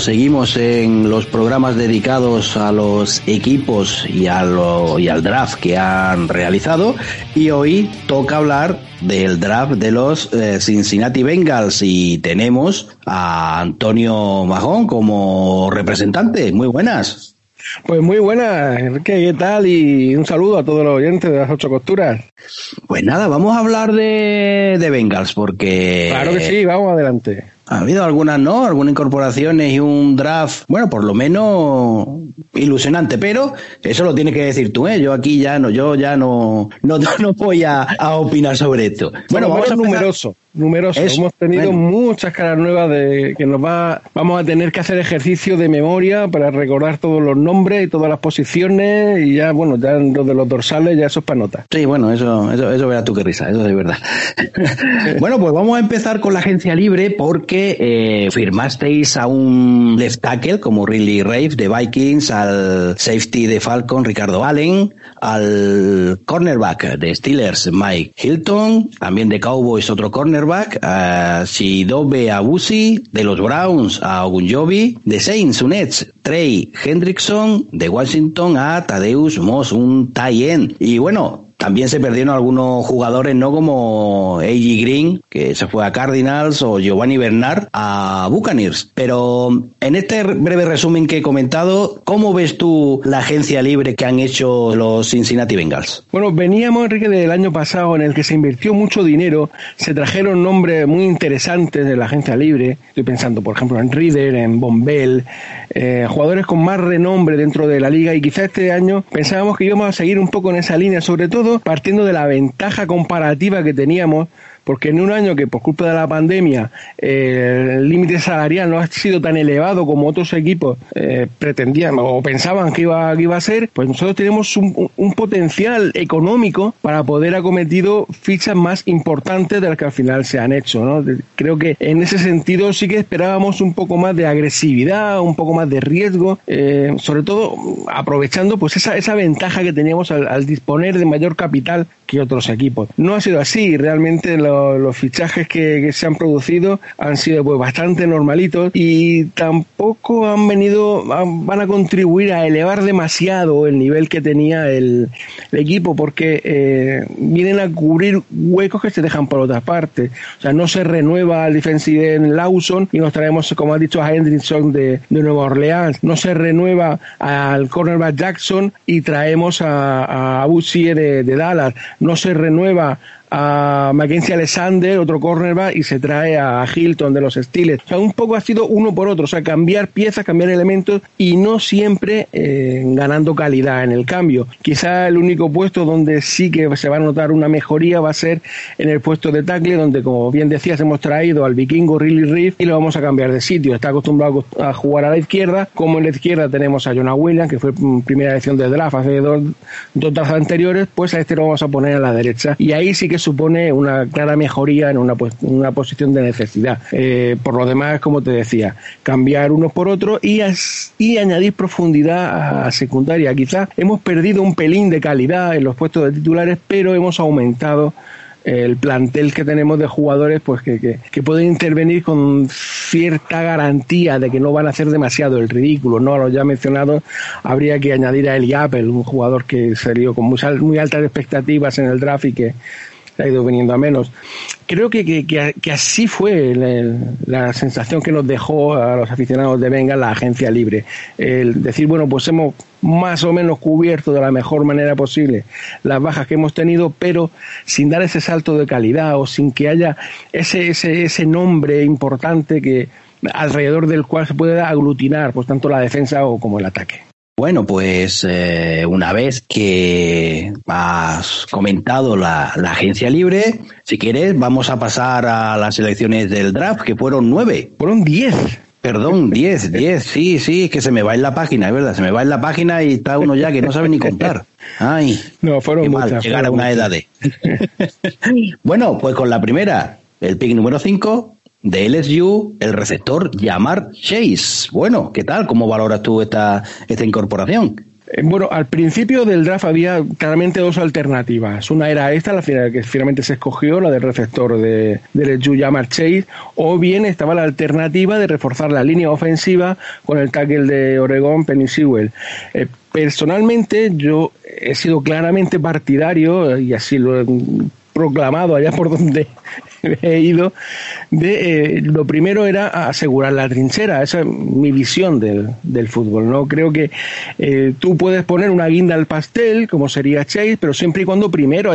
Seguimos en los programas dedicados a los equipos y, a lo, y al draft que han realizado. Y hoy toca hablar del draft de los eh, Cincinnati Bengals y tenemos a Antonio Majón como representante. Muy buenas. Pues muy buenas, Enrique, ¿qué tal? Y un saludo a todos los oyentes de las ocho costuras. Pues nada, vamos a hablar de, de Bengals porque... Claro que sí, vamos adelante. Ha habido algunas, ¿no? Algunas incorporaciones y un draft, bueno, por lo menos ilusionante, pero eso lo tienes que decir tú, ¿eh? Yo aquí ya no, yo ya no, no, no voy a, a opinar sobre esto. Bueno, vamos a numeroso, numeroso. Hemos tenido muchas caras nuevas de que nos va, vamos a tener que hacer ejercicio de memoria para recordar todos los nombres y todas las posiciones y ya, bueno, ya lo de los dorsales ya eso es para nota. Sí, bueno, eso, eso, eso verás tú qué risa, eso es verdad. bueno, pues vamos a empezar con la agencia libre porque eh, firmasteis a un left tackle como Riley Rave de Vikings, al safety de Falcon Ricardo Allen, al cornerback de Steelers Mike Hilton, también de Cowboys otro cornerback, a Shidobe Abusi, de los Browns a Ogunjobi, de Saints un Trey Hendrickson, de Washington a Tadeus Moss, un Y bueno, también se perdieron algunos jugadores, ¿no? Como A.G. Green, que se fue a Cardinals, o Giovanni Bernard a Buccaneers. Pero en este breve resumen que he comentado, ¿cómo ves tú la agencia libre que han hecho los Cincinnati Bengals? Bueno, veníamos, Enrique, del año pasado en el que se invirtió mucho dinero, se trajeron nombres muy interesantes de la agencia libre. Estoy pensando, por ejemplo, en Reader, en Bombell, eh, jugadores con más renombre dentro de la liga y quizá este año pensábamos que íbamos a seguir un poco en esa línea, sobre todo partiendo de la ventaja comparativa que teníamos porque en un año que por culpa de la pandemia eh, el límite salarial no ha sido tan elevado como otros equipos eh, pretendían o pensaban que iba, que iba a ser, pues nosotros tenemos un, potencial económico para poder acometido fichas más importantes de las que al final se han hecho. ¿no? Creo que en ese sentido sí que esperábamos un poco más de agresividad, un poco más de riesgo, eh, sobre todo aprovechando pues esa, esa ventaja que teníamos al, al disponer de mayor capital que otros equipos. No ha sido así, realmente lo los fichajes que, se han producido han sido pues bastante normalitos y tampoco han venido, van a contribuir a elevar demasiado el nivel que tenía el, equipo porque eh, vienen a cubrir huecos que se dejan por otra parte. O sea, no se renueva al defensive en Lawson y nos traemos, como ha dicho, a Hendrickson de, Nueva Orleans. No se renueva al cornerback Jackson y traemos a, a de, de Dallas. No se renueva a Mackenzie Alexander, otro cornerback, y se trae a Hilton de los Steelers. O sea, un poco ha sido uno por otro, o sea, cambiar piezas, cambiar elementos y no siempre eh, ganando calidad en el cambio. Quizá el único puesto donde sí que se va a notar una mejoría va a ser en el puesto de tackle, donde, como bien decías, hemos traído al vikingo Riley Reef y lo vamos a cambiar de sitio. Está acostumbrado a jugar a la izquierda, como en la izquierda tenemos a Jonah Williams, que fue primera elección de draft hace dos, dos anteriores, pues a este lo vamos a poner a la derecha. Y ahí sí que supone una clara mejoría en una, una posición de necesidad. Eh, por lo demás, como te decía, cambiar unos por otros y, y añadir profundidad a secundaria. Quizás hemos perdido un pelín de calidad en los puestos de titulares, pero hemos aumentado el plantel que tenemos de jugadores pues que, que, pueden intervenir con cierta garantía de que no van a hacer demasiado el ridículo no a los ya mencionados habría que añadir a Eli Apple un jugador que salió con muy, muy altas expectativas en el draft y que ha ido viniendo a menos. Creo que, que, así fue la, sensación que nos dejó a los aficionados de Venga la agencia libre. El decir, bueno, pues hemos más o menos cubierto de la mejor manera posible las bajas que hemos tenido, pero sin dar ese salto de calidad o sin que haya ese, ese, ese nombre importante que alrededor del cual se puede aglutinar pues tanto la defensa o como el ataque. Bueno, pues eh, una vez que has comentado la, agencia libre, si quieres, vamos a pasar a las elecciones del draft, que fueron nueve. Fueron diez. Perdón, diez, diez, sí, sí, que se me va en la página, es verdad, se me va en la página y está uno ya que no sabe ni contar. Ay, no, fueron muchas, llegar a una edad de. bueno, pues con la primera, el pick número cinco, de LSU, el receptor Yamar Chase. Bueno, ¿qué tal? ¿Cómo valoras tú esta, esta incorporación? Eh, bueno, al principio del draft había claramente dos alternativas. Una era esta, la que finalmente se escogió, la del receptor de, de Yamar Chase, o bien estaba la alternativa de reforzar la línea ofensiva con el tackle de Oregon, Penny Sewell. Eh, personalmente, yo he sido claramente partidario, y así lo proclamado allá por donde he ido, de eh, lo primero era asegurar la trinchera, esa es mi visión del, del fútbol, ¿no? Creo que eh, tú puedes poner una guinda al pastel, como sería Chase, pero siempre y cuando primero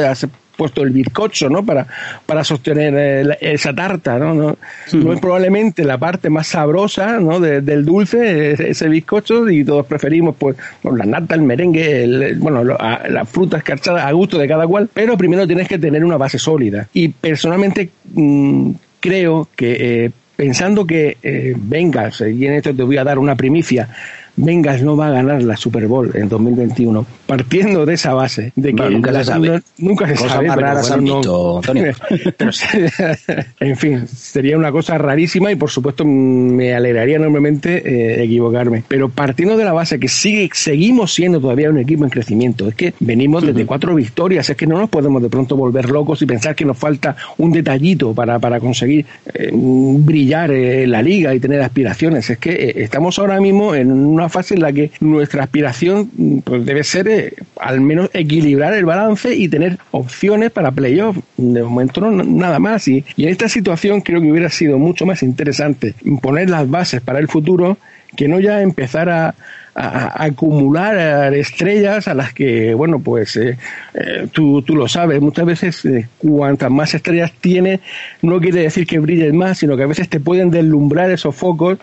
puesto el bizcocho, ¿no? Para, para sostener esa tarta, ¿no? No, es probablemente la parte más sabrosa, ¿no? del dulce, ese bizcocho, y todos preferimos, pues, la nata, el merengue, bueno, las frutas escarchadas a gusto de cada cual, pero primero tienes que tener una base sólida. Y personalmente mm, creo que, eh, pensando que eh, vengas, y en esto te voy a dar una primicia, Vengas no va a ganar la Super Bowl en 2021, partiendo de esa base, de que nunca, se sabe. nunca se sabe. en fin, sería una cosa rarísima y por supuesto me alegraría enormemente eh, equivocarme. Pero partiendo de la base que sigue, seguimos siendo todavía un equipo en crecimiento, es que venimos desde cuatro victorias, es que no nos podemos de pronto volver locos y pensar que nos falta un detallito para, para conseguir eh, brillar en la liga y tener aspiraciones. Es que eh, estamos ahora mismo en una fase en la que nuestra aspiración pues, debe ser eh, al menos equilibrar el balance y tener opciones para playoff. De momento no, nada más. Y, en esta situación creo que hubiera sido mucho más interesante poner las bases para el futuro que no ya empezar a, acumular estrellas a las que, bueno, pues eh, eh, tú, tú, lo sabes, muchas veces cuantas más estrellas tiene, no quiere decir que brilles más, sino que a veces te pueden deslumbrar esos focos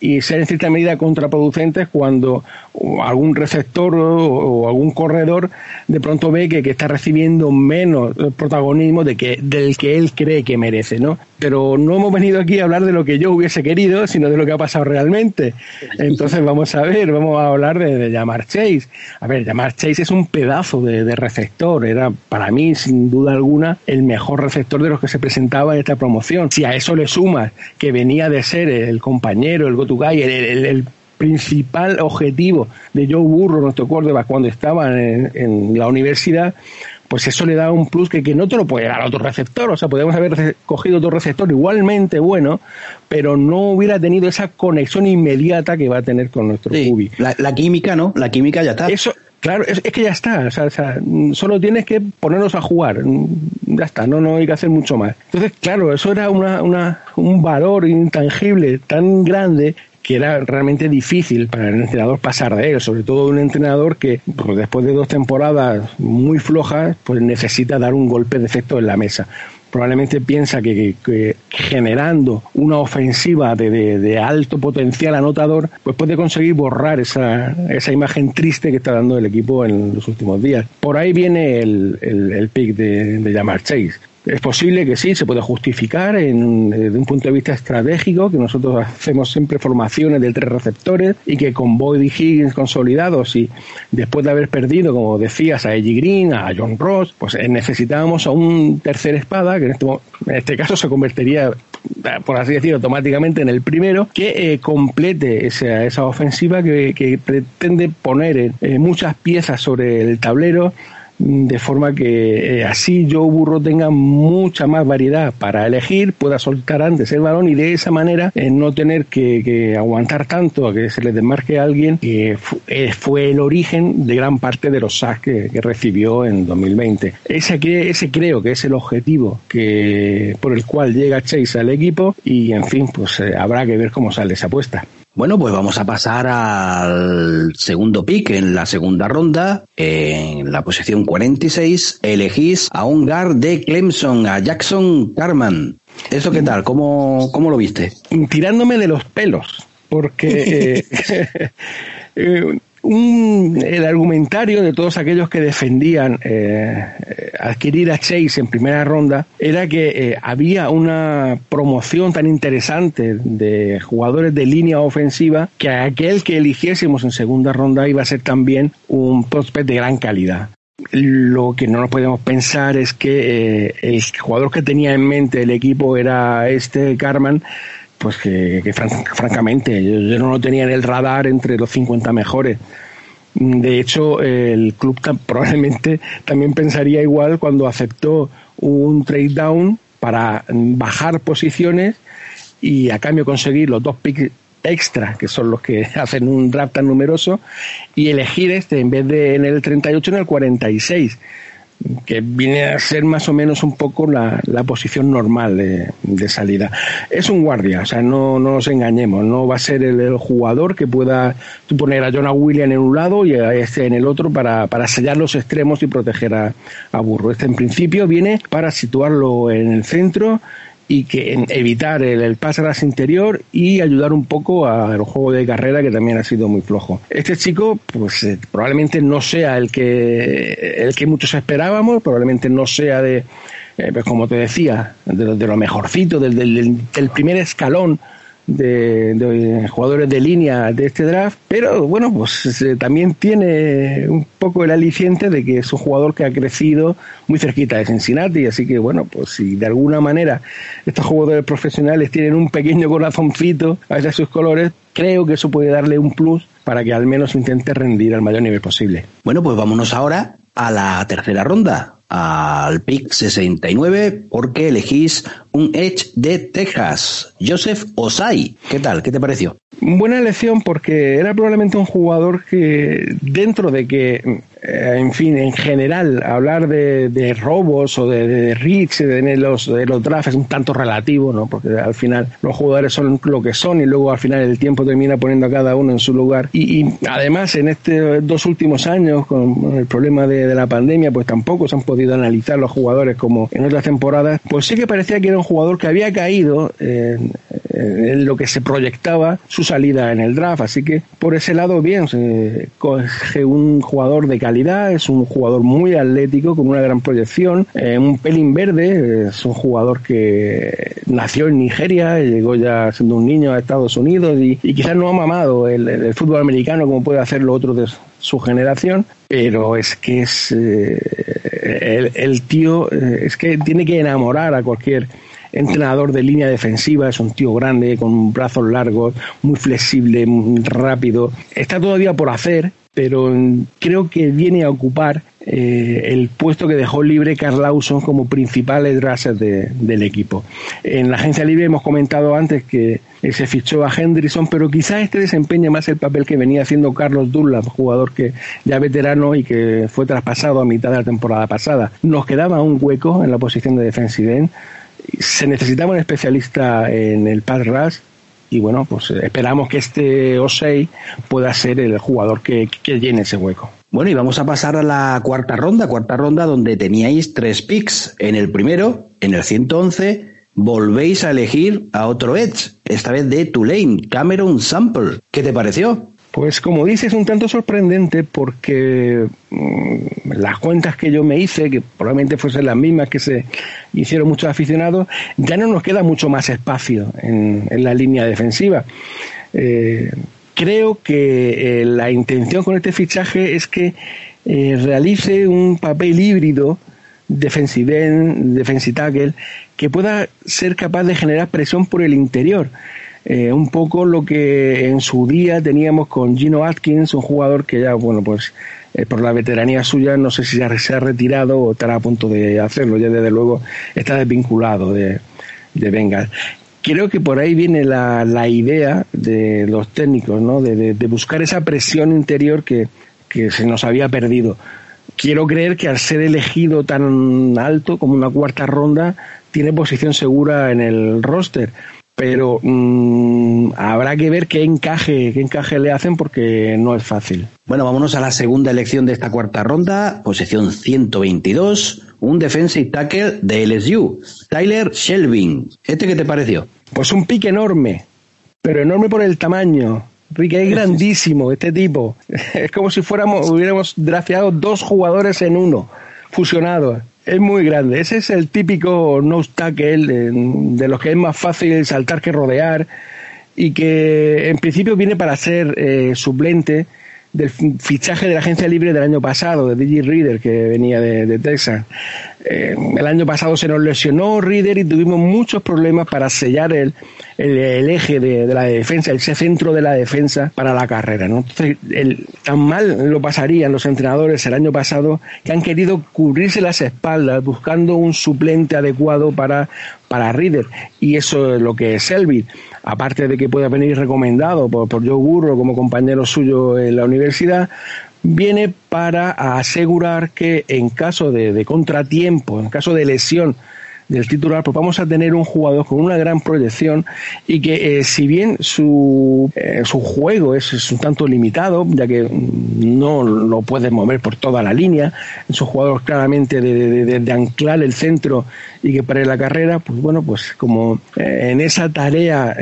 y ser en cierta medida contraproducentes cuando algún receptor o, algún corredor de pronto ve que, que, está recibiendo menos protagonismo de que, del que él cree que merece, ¿no? Pero no hemos venido aquí a hablar de lo que yo hubiese querido, sino de lo que ha pasado realmente. Entonces vamos a ver, vamos a hablar de, Jamar Chase. A ver, Jamar Chase es un pedazo de, receptor, era para mí, sin duda alguna, el mejor receptor de los que se presentaba en esta promoción. Si a eso le sumas que venía de ser el compañero, el go-to-guy, el principal objetivo de Joe Burro, nuestro quarterback, cuando estaba en, la universidad, pues eso le da un plus que, que, no te lo puede dar otro receptor. O sea, podemos haber cogido otro receptor igualmente bueno, pero no hubiera tenido esa conexión inmediata que va a tener con nuestro sí, La, química, ¿no? La química ya está. Eso, claro, es, que ya está. O sea, o sea, solo tienes que ponernos a jugar. Ya está, no, no hay que hacer mucho más. Entonces, claro, eso era una, una, un valor intangible tan grande que era realmente difícil para el entrenador pasar de él, sobre todo un entrenador que pues, después de dos temporadas muy flojas, pues necesita dar un golpe de efecto en la mesa probablemente piensa que, generando una ofensiva de, alto potencial anotador, pues puede conseguir borrar esa, esa imagen triste que está dando el equipo en los últimos días. Por ahí viene el, el, pick de, de Chase. Es posible que sí, se puede justificar en, desde eh, un punto de vista estratégico, que nosotros hacemos siempre formaciones de tres receptores y que con Boyd y Higgins consolidados y después de haber perdido, como decías, a Eddie Green, a John Ross, pues eh, necesitábamos a un tercer espada, que en este, en este caso se convertiría por así decirlo, automáticamente en el primero, que eh, complete esa, esa ofensiva que, pretende poner muchas piezas sobre el tablero de forma que eh, así Joe Burro tenga mucha más variedad para elegir, pueda soltar antes el balón y de esa manera eh, no tener que, aguantar tanto a que se le desmarque a alguien, que eh, fue el origen de gran parte de los sacks que, recibió en 2020. Ese, ese creo que es el objetivo que por el cual llega Chase al equipo y en fin, pues habrá que ver cómo sale esa apuesta. Bueno, pues vamos a pasar al segundo pick en la segunda ronda. En la posición 46 elegís a un guard de Clemson, a Jackson Carman. ¿Eso qué tal? ¿Cómo, cómo lo viste? Tirándome de los pelos, porque eh, eh, el argumentario de todos aquellos que defendían eh, adquirir a Chase en primera ronda era que eh, había una promoción tan interesante de jugadores de línea ofensiva que aquel que eligiésemos en segunda ronda iba a ser también un prospect de gran calidad. Lo que no nos podemos pensar es que eh, el jugador que tenía en mente el equipo era este Carman, pues que, francamente yo, no lo tenía en el radar entre los 50 mejores. De hecho, el club probablemente también pensaría igual cuando aceptó un trade down para bajar posiciones y a cambio conseguir los dos picks extra, que son los que hacen un draft tan numeroso, y elegir este en vez de en el 38 en el 46 que viene a ser más o menos un poco la, posición normal de, salida. Es un guardia, o sea, no, nos engañemos, no va a ser el, jugador que pueda poner a Jonah Williams en un lado y a este en el otro para, sellar los extremos y proteger a, a Burro. Este en principio viene para situarlo en el centro y que evitar el, el pass interior y ayudar un poco al juego de carrera que también ha sido muy flojo. Este chico, pues eh, probablemente no sea el que el que muchos esperábamos, probablemente no sea de, eh, pues como te decía, de, de lo mejorcito, del, del, del primer escalón de, jugadores de línea de este draft, pero bueno, pues también tiene un poco el aliciente de que es un jugador que ha crecido muy cerquita de Cincinnati, así que bueno, pues si de alguna manera estos jugadores profesionales tienen un pequeño corazoncito hacia sus colores, creo que eso puede darle un plus para que al menos intente rendir al mayor nivel posible. Bueno, pues vámonos ahora a la tercera ronda al pick 69 porque elegís un Edge de Texas, Joseph Osai. ¿Qué tal? ¿Qué te pareció? Buena elección porque era probablemente un jugador que dentro de que en fin, en general, hablar de, robos o de, de reach de los, de los drafts es un tanto relativo, ¿no? Porque al final los jugadores son lo que son y luego al final el tiempo termina poniendo a cada uno en su lugar. Y, además, en estos dos últimos años, con el problema de, la pandemia, pues tampoco se han podido analizar los jugadores como en otras temporadas. Pues sí que parecía que era un jugador que había caído en, en lo que se proyectaba su salida en el draft. Así que por ese lado, bien, se coge un jugador de calidad es un jugador muy atlético, con una gran proyección, eh, un pelín verde, es un jugador que nació en Nigeria, llegó ya siendo un niño a Estados Unidos y, quizás no ha mamado el, fútbol americano como puede hacerlo otro de su generación, pero es que es eh, el, tío eh, es que tiene que enamorar a cualquier entrenador de línea defensiva, es un tío grande, con brazos largos, muy flexible, muy rápido. Está todavía por hacer, pero creo que viene a ocupar eh, el puesto que dejó libre Carl Lawson como principal rusher del equipo. En la agencia libre hemos comentado antes que se fichó a Henderson, pero quizás este desempeñe más el papel que venía haciendo Carlos Dunlap, jugador que ya veterano y que fue traspasado a mitad de la temporada pasada. Nos quedaba un hueco en la posición de defensive end. Se necesitaba un especialista en el pass rush y bueno, pues eh, esperamos que este Osei pueda ser el jugador que, que, llene ese hueco. Bueno, y vamos a pasar a la cuarta ronda, cuarta ronda donde teníais tres picks. En el primero, en el 111, volvéis a elegir a otro Edge, esta vez de Tulane, Cameron Sample. ¿Qué te pareció? Pues como dices, un tanto sorprendente porque mm, las cuentas que yo me hice, que probablemente fuesen las mismas que se hicieron muchos aficionados, ya no nos queda mucho más espacio en, la línea defensiva. Eh, creo que eh, la intención con este fichaje es que eh, realice un papel híbrido defensive, defensive que pueda ser capaz de generar presión por el interior eh, un poco lo que en su día teníamos con Gino Atkins, un jugador que ya, bueno, pues eh, por la veteranía suya, no sé si ya se ha retirado o estará a punto de hacerlo, ya desde luego está desvinculado de, de Bengals creo que por ahí viene la, la idea de los técnicos, ¿no? De, de, buscar esa presión interior que, que, se nos había perdido. Quiero creer que al ser elegido tan alto como una cuarta ronda, tiene posición segura en el roster pero mmm, habrá que ver qué encaje, qué encaje le hacen porque no es fácil. Bueno, vámonos a la segunda elección de esta cuarta ronda, posición 122, un defensive tackle de LSU, Tyler Shelvin. ¿Este qué te pareció? Pues un pique enorme, pero enorme por el tamaño. Ricky es grandísimo este tipo. Es como si fuéramos, hubiéramos drafteado dos jugadores en uno, fusionados. Es muy grande. Ese es el típico no tackle de los que es más fácil saltar que rodear y que en principio viene para ser eh, suplente del fichaje de la agencia libre del año pasado, de DJ Reader, que venía de, Texas. Eh, el año pasado se nos lesionó Reader y tuvimos muchos problemas para sellar el, el, eje de, la defensa, ese centro de la defensa para la carrera. ¿no? Entonces, el, tan mal lo pasarían los entrenadores el año pasado que han querido cubrirse las espaldas buscando un suplente adecuado para, para Reader. Y eso es lo que es Elvis. Aparte de que pueda venir recomendado por, por Joe Burro como compañero suyo en la universidad, viene para asegurar que en caso de, de contratiempo, en caso de lesión del titular, pues vamos a tener un jugador con una gran proyección y que eh, si bien su, eh, su juego es, un tanto limitado, ya que no lo puede mover por toda la línea, es un jugador claramente de, de, anclar el centro y que para la carrera, pues bueno, pues como eh, en esa tarea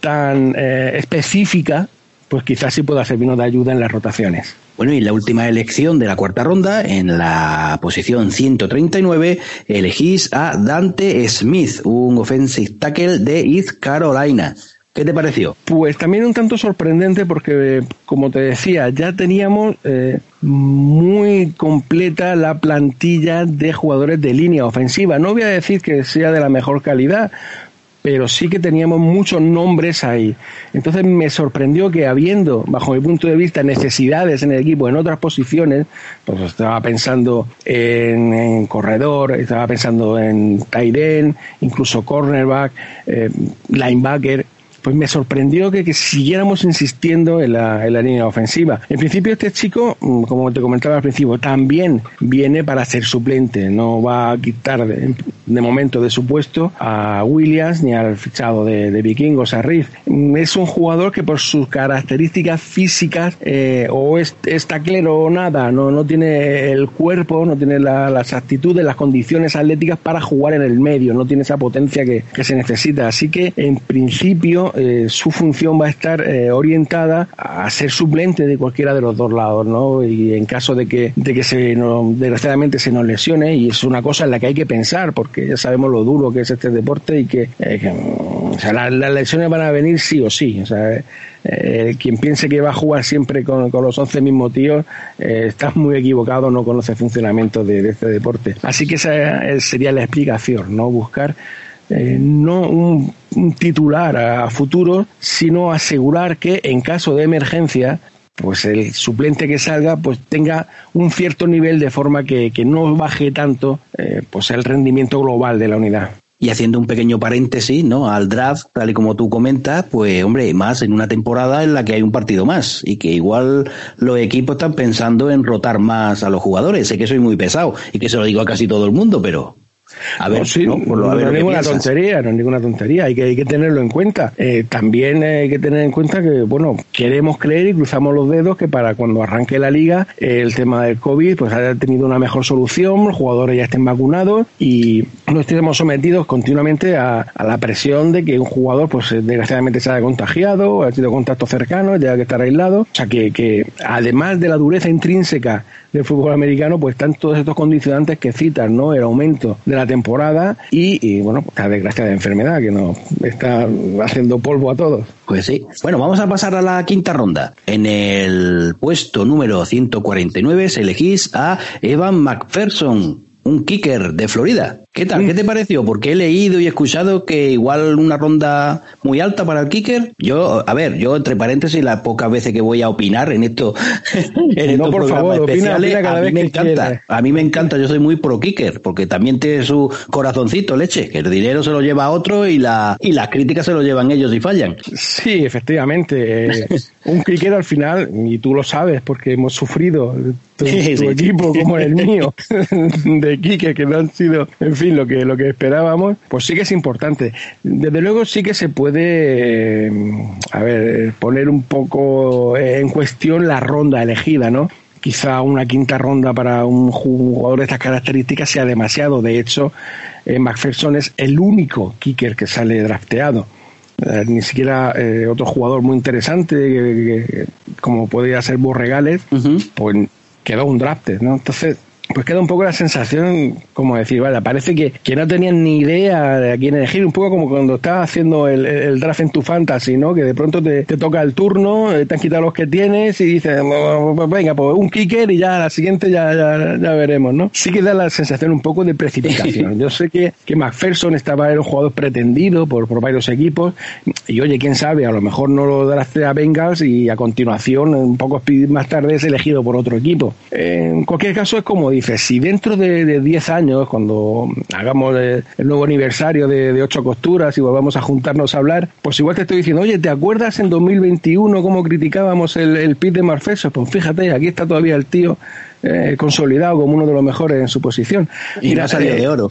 tan específica, pues quizás sí pueda servirnos de ayuda en las rotaciones. Bueno, y la última elección de la cuarta ronda, en la posición 139, elegís a Dante Smith, un offensive tackle de East Carolina. ¿Qué te pareció? Pues también un tanto sorprendente porque, como te decía, ya teníamos eh, muy completa la plantilla de jugadores de línea ofensiva. No voy a decir que sea de la mejor calidad, pero sí que teníamos muchos nombres ahí. Entonces me sorprendió que habiendo, bajo mi punto de vista, necesidades en el equipo en otras posiciones, pues estaba pensando en, corredor, estaba pensando en tight end, incluso cornerback, eh, linebacker, pues me sorprendió que, siguiéramos insistiendo en la, en la, línea ofensiva. En principio este chico, mm, como te comentaba al principio, también viene para ser suplente, no va a quitar de, momento de su puesto a Williams ni al fichado de, de vikingos, a Riff. Mm, es un jugador que por sus características físicas eh, o es, taclero o nada, no, no tiene el cuerpo, no tiene las actitudes, las condiciones atléticas para jugar en el medio, no tiene esa potencia que, que se necesita. Así que en principio eh, su función va a estar eh, orientada a ser suplente de cualquiera de los dos lados, ¿no? Y en caso de que, de que se desgraciadamente se nos lesione, y es una cosa en la que hay que pensar, porque ya sabemos lo duro que es este deporte y que, eh, o sea, las, lesiones van a venir sí o sí, o sea, quien piense que va a jugar siempre con, los 11 mismos tíos está muy equivocado, no conoce el funcionamiento de, de este deporte. Así que esa sería la explicación, ¿no? Buscar eh, no un, titular a, futuro, sino asegurar que en caso de emergencia pues el suplente que salga pues tenga un cierto nivel de forma que, no baje tanto eh, pues el rendimiento global de la unidad. Y haciendo un pequeño paréntesis, ¿no? Al draft, tal y como tú comentas, pues hombre, más en una temporada en la que hay un partido más y que igual los equipos están pensando en rotar más a los jugadores. Sé que soy muy pesado y que se lo digo a casi todo el mundo, pero a ver, no, no, es ninguna tontería, no es ninguna tontería, hay que, hay que tenerlo en cuenta. Eh, también hay que tener en cuenta que, bueno, queremos creer y cruzamos los dedos que para cuando arranque la liga, el tema del COVID, pues haya tenido una mejor solución, los jugadores ya estén vacunados y no estemos sometidos continuamente a, la presión de que un jugador, pues desgraciadamente se haya contagiado, ha tenido contacto cercano, tenga que estar aislado. O sea, que, que además de la dureza intrínseca del fútbol americano, pues están todos estos condicionantes que citan, ¿no? El aumento de la temporada y, bueno, la desgracia de enfermedad que nos está haciendo polvo a todos. Pues sí. Bueno, vamos a pasar a la quinta ronda. En el puesto número 149 se elegís a Evan McPherson, un kicker de Florida. ¿Qué tal? ¿Qué te pareció? Porque he leído y escuchado que igual una ronda muy alta para el kicker. Yo, a ver, yo entre paréntesis, las pocas veces que voy a opinar en esto, en no, por favor, opina, cada a vez mí me encanta. A mí me encanta, yo soy muy pro kicker, porque también tiene su corazoncito, leche, que el dinero se lo lleva a otro y la y las críticas se lo llevan ellos y fallan. Sí, efectivamente. Eh, un kicker al final, y tú lo sabes, porque hemos sufrido tu, equipo como el mío de Quique, que no han sido, en fin, lo que, lo que esperábamos, pues sí que es importante. Desde luego sí que se puede, eh, a ver, poner un poco en cuestión la ronda elegida, ¿no? Quizá una quinta ronda para un jugador de estas características sea demasiado. De hecho, eh, McPherson es el único kicker que sale drafteado. Eh, ni siquiera eh, otro jugador muy interesante, como podría ser Borregales, pues quedó un draft, ¿no? Entonces, pues queda un poco la sensación, como decir, vale, parece que, que no tenían ni idea de a quién elegir, un poco como cuando estás haciendo el, el draft en tu fantasy, ¿no? Que de pronto te, te toca el turno, eh, te han quitado los que tienes y dices, pues venga, pues un kicker y ya la siguiente ya, ya, ya, veremos, ¿no? Sí que da la sensación un poco de precipitación. Yo sé que, que McPherson estaba en un jugador pretendido por, por varios equipos y oye, quién sabe, a lo mejor no lo draftea Bengals y a continuación, un poco más tarde es elegido por otro equipo. En cualquier caso es como dice, si dentro de 10 años, cuando hagamos el nuevo aniversario de, Ocho Costuras y volvamos a juntarnos a hablar, pues igual te estoy diciendo, oye, ¿te acuerdas en 2021 cómo criticábamos el, el pit de Marfeso? Pues fíjate, aquí está todavía el tío eh, consolidado como uno de los mejores en su posición. Y no ha salido de oro.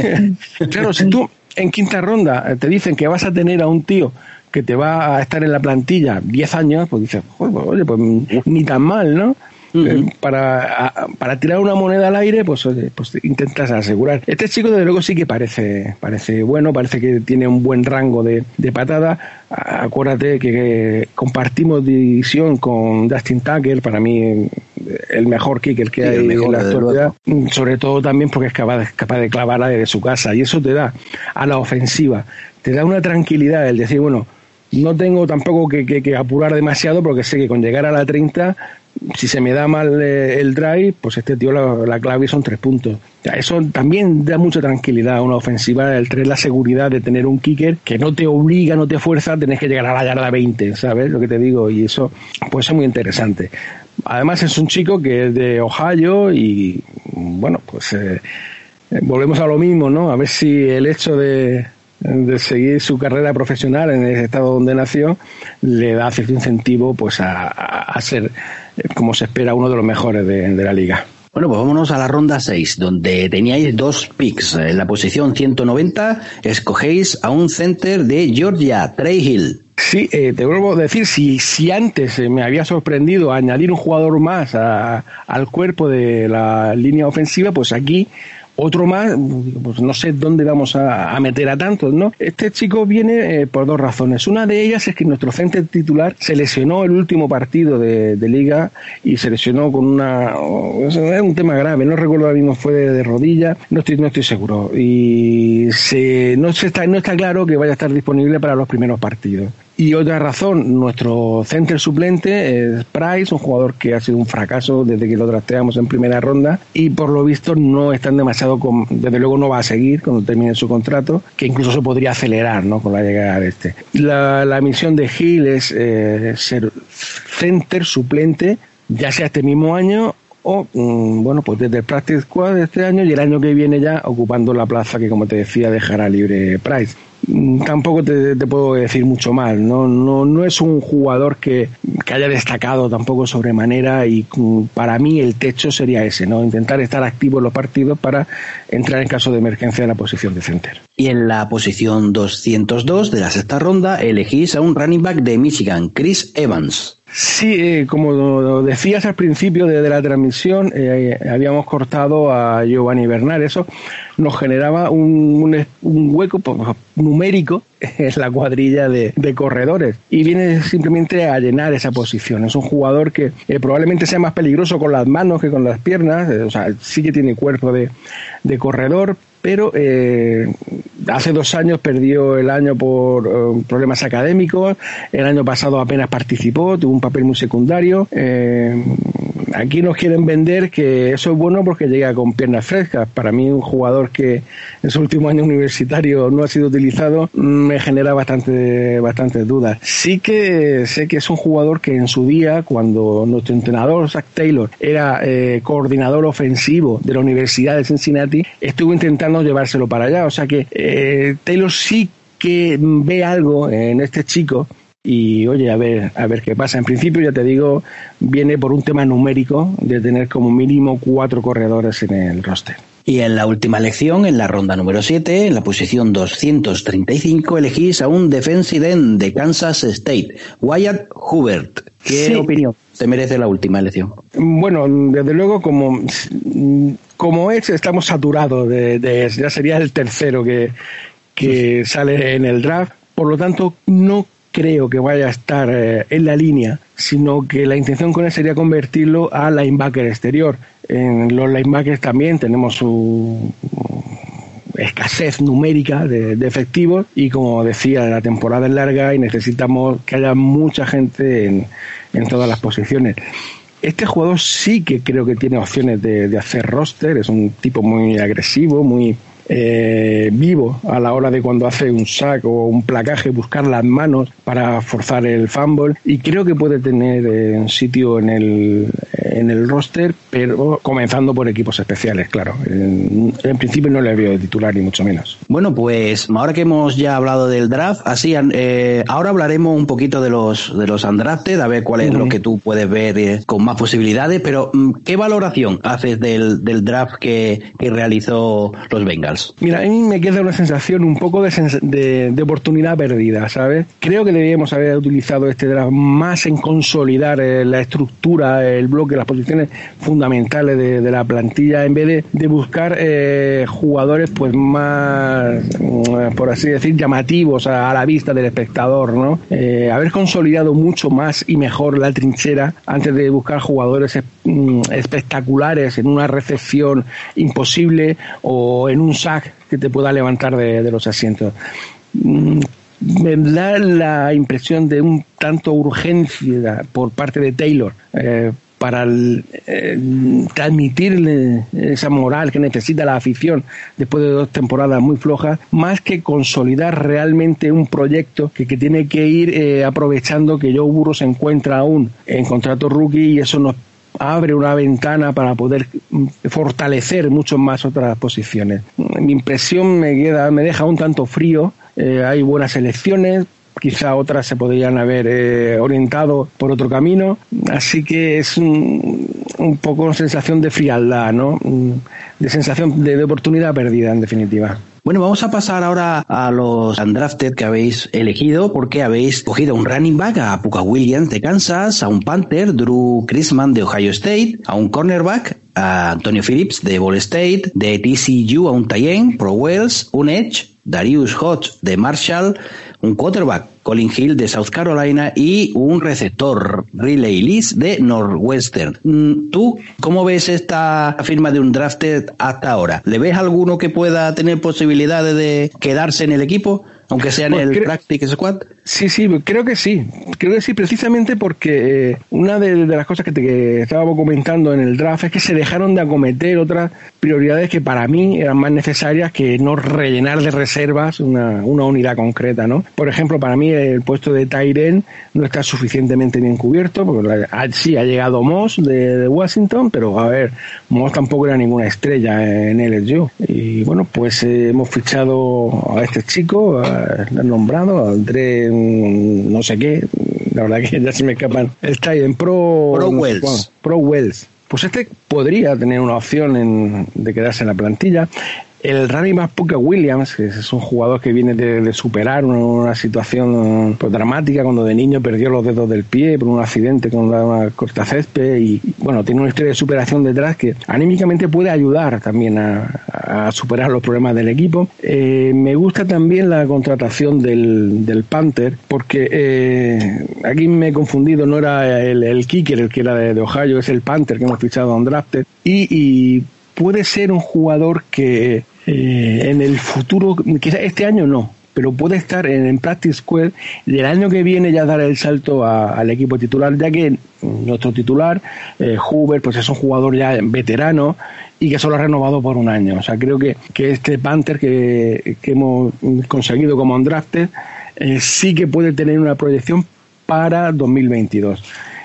claro, si tú en quinta ronda eh, te dicen que vas a tener a un tío que te va a estar en la plantilla 10 años, pues dices, oye, pues ni tan mal, ¿no? Eh, para, para tirar una moneda al aire, pues, pues intentas asegurar. Este chico, desde luego, sí que parece, parece bueno, parece que tiene un buen rango de, de patada. Acuérdate que, compartimos división con Dustin Tucker, para mí el mejor kicker que hay en la actualidad, sobre todo también porque es capaz, capaz de clavarla desde su casa, y eso te da a la ofensiva, te da una tranquilidad el decir, bueno, no tengo tampoco que, que, que, apurar demasiado porque sé que con llegar a la 30 si se me da mal eh, el drive, pues este tío la, clave son tres puntos. Eso también da mucha tranquilidad a una ofensiva, el tener la seguridad de tener un kicker que no te obliga, no te fuerza, tenés que llegar a la yarda 20, ¿sabes lo que te digo? Y eso puede ser muy interesante. Además es un chico que es de Ohio y bueno, pues eh, volvemos a lo mismo, ¿no? A ver si el hecho de, de seguir su carrera profesional en el estado donde nació le da cierto incentivo pues a, a ser como se espera, uno de los mejores de, la liga. Bueno, pues vámonos a la ronda 6, donde teníais dos picks. En la posición 190 escogéis a un center de Georgia, Trey Hill. Sí, eh, te vuelvo a decir, si, si antes me había sorprendido añadir un jugador más al cuerpo de la línea ofensiva, pues aquí otro más, pues no sé dónde vamos a, meter a tantos, ¿no? Este chico viene eh, por dos razones. Una de ellas es que nuestro centro titular se lesionó el último partido de, liga y se lesionó con una... Es un tema grave, no recuerdo ahora mismo fue de, rodilla, no estoy, no estoy seguro. Y se, no, se está, no está claro que vaya a estar disponible para los primeros partidos. Y otra razón, nuestro center suplente es Price, un jugador que ha sido un fracaso desde que lo trasteamos en primera ronda y por lo visto no están demasiado, desde luego no va a seguir cuando termine su contrato, que incluso se podría acelerar ¿no? con la llegada de este. La, la misión de Hill es eh, ser center suplente, ya sea este mismo año o mm, bueno pues desde el Practice Squad de este año y el año que viene ya ocupando la plaza que como te decía dejará libre Price tampoco te, puedo decir mucho más no no no es un jugador que, que, haya destacado tampoco sobremanera y mm, para mí el techo sería ese no intentar estar activo en los partidos para entrar en caso de emergencia en la posición de center. Y en la posición 202 de la sexta ronda elegís a un running back de Michigan Chris Evans Sí, eh, como decías al principio de, la transmisión, eh, habíamos cortado a Giovanni Bernal. Eso nos generaba un, hueco pues, numérico en la cuadrilla de, corredores y viene simplemente a llenar esa posición. Es un jugador que eh, probablemente sea más peligroso con las manos que con las piernas, o sea, sí que tiene cuerpo de, de corredor, pero eh, hace dos años perdió el año por eh, problemas académicos, el año pasado apenas participó, tuvo un papel muy secundario. Eh, aquí nos quieren vender que eso es bueno porque llega con piernas frescas. Para mí un jugador que en su último año universitario no ha sido utilizado me genera bastante, bastantes dudas. Sí que sé que es un jugador que en su día, cuando nuestro entrenador Zach Taylor era eh, coordinador ofensivo de la Universidad de Cincinnati, estuvo intentando llevárselo para allá. O sea que eh, Taylor sí que ve algo en este chico y oye, a ver, a ver qué pasa. En principio, ya te digo, viene por un tema numérico de tener como mínimo cuatro corredores en el roster. Y en la última elección, en la ronda número 7, en la posición 235, elegís a un defensive end de Kansas State, Wyatt Hubert. ¿Qué opinión te merece la última elección? Bueno, desde luego, como, como es, estamos saturados de, de ya sería el tercero que, que sale en el draft. Por lo tanto, no creo que vaya a estar eh, en la línea, sino que la intención con él sería convertirlo a linebacker exterior. En los linebackers también tenemos su escasez numérica de, efectivos y como decía, la temporada es larga y necesitamos que haya mucha gente en, todas las posiciones. Este jugador sí que creo que tiene opciones de hacer roster, es un tipo muy agresivo, muy, eh, vivo a la hora de cuando hace un sack o un placaje, buscar las manos para forzar el fumble y creo que puede tener eh, sitio en el, en el roster, pero comenzando por equipos especiales, claro. En, principio no le veo de titular ni mucho menos. Bueno, pues ahora que hemos ya hablado del draft, así eh, ahora hablaremos un poquito de los de los undrafted, a ver cuál es lo que tú puedes ver con más posibilidades, pero mm, ¿qué valoración haces del, del draft que, que realizó los Bengals? Mira, a mí me queda una sensación un poco de, oportunidad perdida, ¿sabes? Creo que deberíamos haber utilizado este draft más en consolidar eh, la estructura, el bloque, las posiciones fundamentales de, la plantilla, en vez de, buscar eh, jugadores pues más, mm, por así decir, llamativos a, la vista del espectador, ¿no? Eh, haber consolidado mucho más y mejor la trinchera antes de buscar jugadores mm, espectaculares en una recepción imposible o en un que te pueda levantar de, los asientos. Mm, me da la impresión de un tanto urgencia por parte de Taylor eh, para eh, transmitirle esa moral que necesita la afición después de dos temporadas muy flojas, más que consolidar realmente un proyecto que, tiene que ir eh, aprovechando que Joe Burrow se encuentra aún en contrato rookie y eso nos abre una ventana para poder fortalecer mucho más otras posiciones. Mi impresión me queda, me deja un tanto frío. Eh, hay buenas elecciones, quizá otras se podrían haber eh, orientado por otro camino, así que es un, un, poco sensación de frialdad, ¿no? Mm, de sensación de oportunidad perdida, en definitiva. Bueno, vamos a pasar ahora a los undrafted que habéis elegido, porque habéis cogido un running back a Puka Williams de Kansas, a un Panther, Drew Chrisman de Ohio State, a un cornerback, a Antonio Phillips de Ball State, de TCU a un Tayen, Pro Wells, un Edge, Darius Hodge de Marshall, un quarterback, Colin Hill de South Carolina y un receptor, Riley Lees de Northwestern. Mm, ¿Tú cómo ves esta firma de un drafted hasta ahora? ¿Le ves alguno que pueda tener posibilidades de quedarse en el equipo? Aunque sea en pues el Practice Squad. Sí, sí, creo que sí. Creo que sí, precisamente porque eh, una de, las cosas que te estábamos comentando en el draft es que se dejaron de acometer otras prioridades que para mí eran más necesarias que no rellenar de reservas una, una unidad concreta, ¿no? Por ejemplo, para mí el puesto de Tyren no está suficientemente bien cubierto, porque sí ha llegado Moss de, Washington, pero a ver, Moss tampoco era ninguna estrella en LSU. Y bueno, pues eh, hemos fichado a este chico, lo han nombrado, André no sé qué, la verdad que ya se me escapan. Está en Pro, Pro Wells. Pro Wells. Pues este podría tener una opción de quedarse en la plantilla. El running más Puka Williams, que es un jugador que viene de, superar una, situación pues, dramática cuando de niño perdió los dedos del pie por un accidente con una corta césped y bueno, tiene una historia de superación detrás que anímicamente puede ayudar también a, superar los problemas del equipo. Eh, me gusta también la contratación del, del Panther porque eh, aquí me he confundido, no era el, kicker el que era de, Ohio, es el Panther que hemos fichado en Drafted y, y puede ser un jugador que eh, en el futuro, quizá este año no, pero puede estar en, Practice Square y el año que viene ya dar el salto al equipo titular, ya que nuestro titular, eh, Hoover, pues es un jugador ya veterano y que solo ha renovado por un año. O sea, creo que, que este Panther que, que hemos conseguido como undrafted eh, sí que puede tener una proyección para 2022.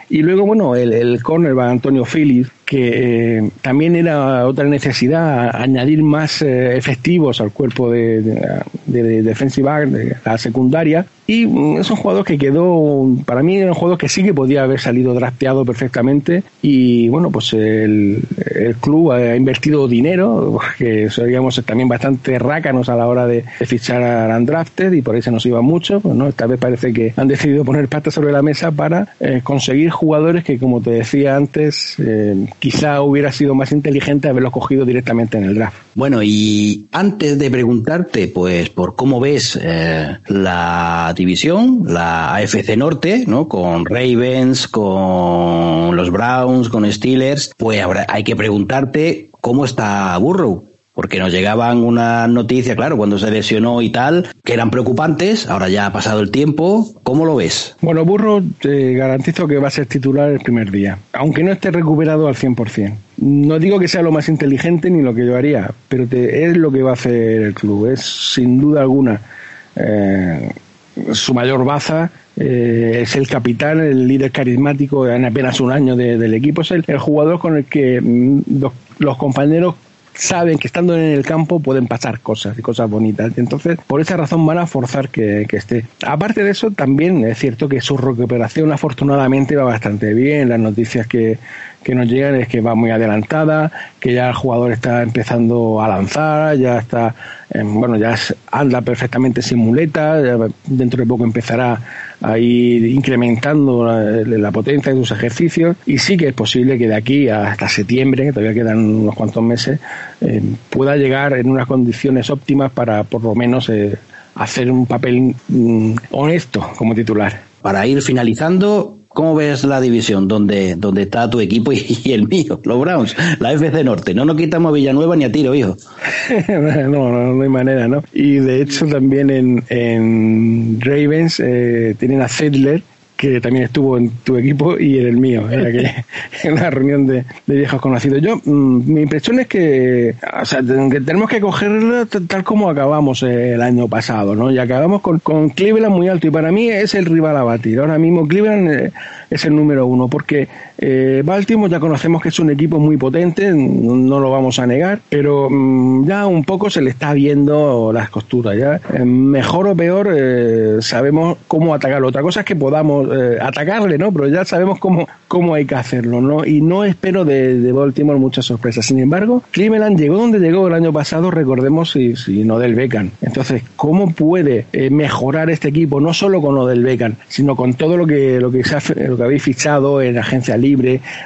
Y luego, bueno, el, el cornerback Antonio Phillips, que eh, también era otra necesidad, añadir más eh, efectivos al cuerpo de, de, de, defensive de la secundaria. Y mm, es un jugador que quedó, para mí era un jugador que sí que podía haber salido drafteado perfectamente. Y bueno, pues el, el club ha invertido dinero, que seríamos también bastante rácanos a la hora de, fichar al undrafted y por ahí se nos iba mucho. Pues, ¿no? Esta vez parece que han decidido poner patas sobre la mesa para eh, conseguir jugadores que, como te decía antes, eh, quizá hubiera sido más inteligente haberlo cogido directamente en el draft. Bueno, y antes de preguntarte, pues, por cómo ves eh, la división, la AFC Norte, ¿no? Con Ravens, con los Browns, con Steelers, pues habrá, hay que preguntarte cómo está Burrow porque nos llegaban una noticia, claro, cuando se lesionó y tal, que eran preocupantes, ahora ya ha pasado el tiempo, ¿cómo lo ves? Bueno, Burro te garantizo que va a ser titular el primer día, aunque no esté recuperado al 100%. No digo que sea lo más inteligente ni lo que yo haría, pero te, es lo que va a hacer el club, es sin duda alguna eh, su mayor baza, eh, es el capitán, el líder carismático en apenas un año de, del equipo, es el, el, jugador con el que mm, los compañeros saben que estando en el campo pueden pasar cosas y cosas bonitas. Entonces, por esa razón van a forzar que, que, esté. Aparte de eso, también es cierto que su recuperación afortunadamente va bastante bien. Las noticias que, que nos llegan es que va muy adelantada, que ya el jugador está empezando a lanzar, ya está, eh, bueno, ya anda perfectamente sin muleta, dentro de poco empezará a ir incrementando la, la, potencia de sus ejercicios y sí que es posible que de aquí hasta septiembre, que todavía quedan unos cuantos meses, eh, pueda llegar en unas condiciones óptimas para por lo menos eh, hacer un papel mm, honesto como titular. Para ir finalizando, ¿Cómo ves la división donde, donde está tu equipo y, el mío, los Browns, la FC Norte? No nos quitamos a Villanueva ni a tiro, hijo. no, no, no hay manera, ¿no? Y de hecho también en, en Ravens eh, tienen a Zedler, que también estuvo en tu equipo y en el mío, en, aquella, en una reunión de, de, viejos conocidos. Yo, mmm, mi impresión es que, o sea, que tenemos que cogerlo tal como acabamos el año pasado, ¿no? Y acabamos con, con Cleveland muy alto y para mí es el rival a batir. Ahora mismo Cleveland eh, es el número uno porque eh, Baltimore ya conocemos que es un equipo muy potente, no lo vamos a negar, pero mmm, ya un poco se le está viendo las costuras. Ya eh, mejor o peor eh, sabemos cómo atacarlo. Otra cosa es que podamos atacarle, ¿no? Pero ya sabemos cómo, cómo hay que hacerlo, ¿no? Y no espero de, Baltimore muchas sorpresas. Sin embargo, Cleveland llegó donde llegó el año pasado, recordemos, si, si no del Beckham. Entonces, ¿cómo puede mejorar este equipo? No solo con lo del Beckham, sino con todo lo que, lo que, ha, habéis fichado en agencia libre,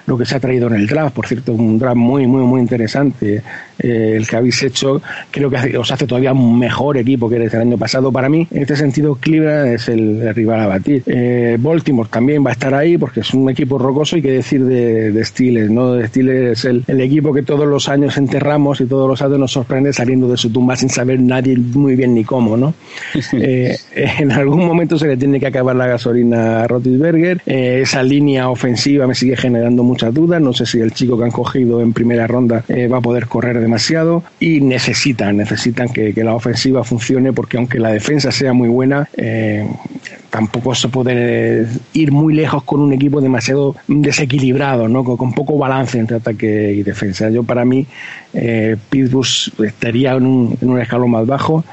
lo que se ha traído en el draft, por cierto, un draft muy, muy, muy interesante, eh, el que habéis hecho, creo que os hace todavía un mejor equipo que el año pasado. Para mí, en este sentido, Cleveland es el, el rival a batir. Eh, Baltimore también va a estar ahí porque es un equipo rocoso y qué decir de, de Steelers, ¿no? De Steelers es el, el, equipo que todos los años enterramos y todos los años nos sorprende saliendo de su tumba sin saber nadie muy bien ni cómo, ¿no? eh, en algún momento se le tiene que acabar la gasolina a Rotisberger. Eh, esa línea ofensiva me sigue generando muchas dudas. No sé si el chico que han cogido en primera ronda eh, va a poder correr demasiado y necesitan, necesitan que, la ofensiva funcione porque aunque la defensa sea muy buena, eh, tampoco se puede ir muy lejos con un equipo demasiado desequilibrado, ¿no? con, poco balance entre ataque y defensa. Yo para mí eh, Pittsburgh estaría en un, en escalón más bajo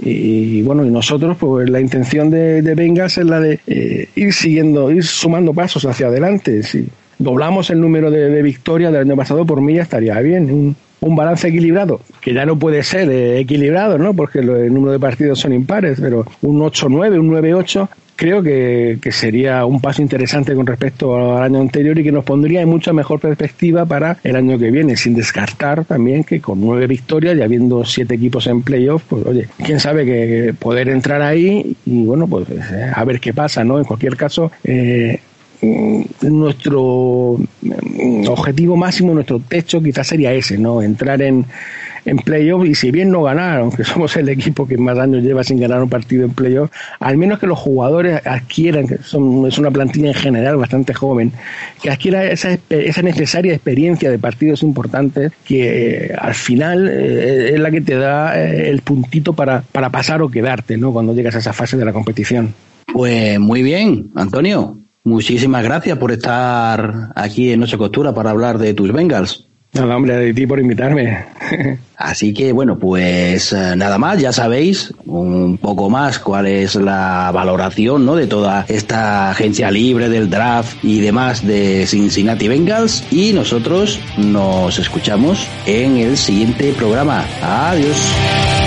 y bueno, y nosotros, pues la intención de, Vengas es la de eh, ir siguiendo, ir sumando pasos hacia adelante. Si doblamos el número de, victorias del año pasado, por mí ya estaría bien. Un balance equilibrado, que ya no puede ser eh, equilibrado, ¿no? Porque el número de partidos son impares, pero un 8-9, un 9-8, creo que, que, sería un paso interesante con respecto al año anterior y que nos pondría en mucha mejor perspectiva para el año que viene, sin descartar también que con nueve victorias y habiendo siete equipos en playoff, pues oye, quién sabe que poder entrar ahí y bueno, pues eh, a ver qué pasa, ¿no? En cualquier caso, eh, nuestro mm, objetivo máximo, nuestro techo quizás sería ese, ¿no? Entrar en, en playoff y si bien no ganar, aunque somos el equipo que más años lleva sin ganar un partido en playoff, al menos que los jugadores adquieran, que son, es una plantilla en general bastante joven, que adquiera esa, esa necesaria experiencia de partidos importantes que eh, al final eh, es la que te da eh, el puntito para, para pasar o quedarte, ¿no? Cuando llegas a esa fase de la competición. Pues muy bien, Antonio. Muchísimas gracias por estar aquí en Noche Costura para hablar de tus Bengals. Nada, hombre, de ti por invitarme. Así que bueno, pues eh, nada más, ya sabéis un poco más cuál es la valoración ¿no? de toda esta agencia libre del draft y demás de Cincinnati Bengals y nosotros nos escuchamos en el siguiente programa. Adiós.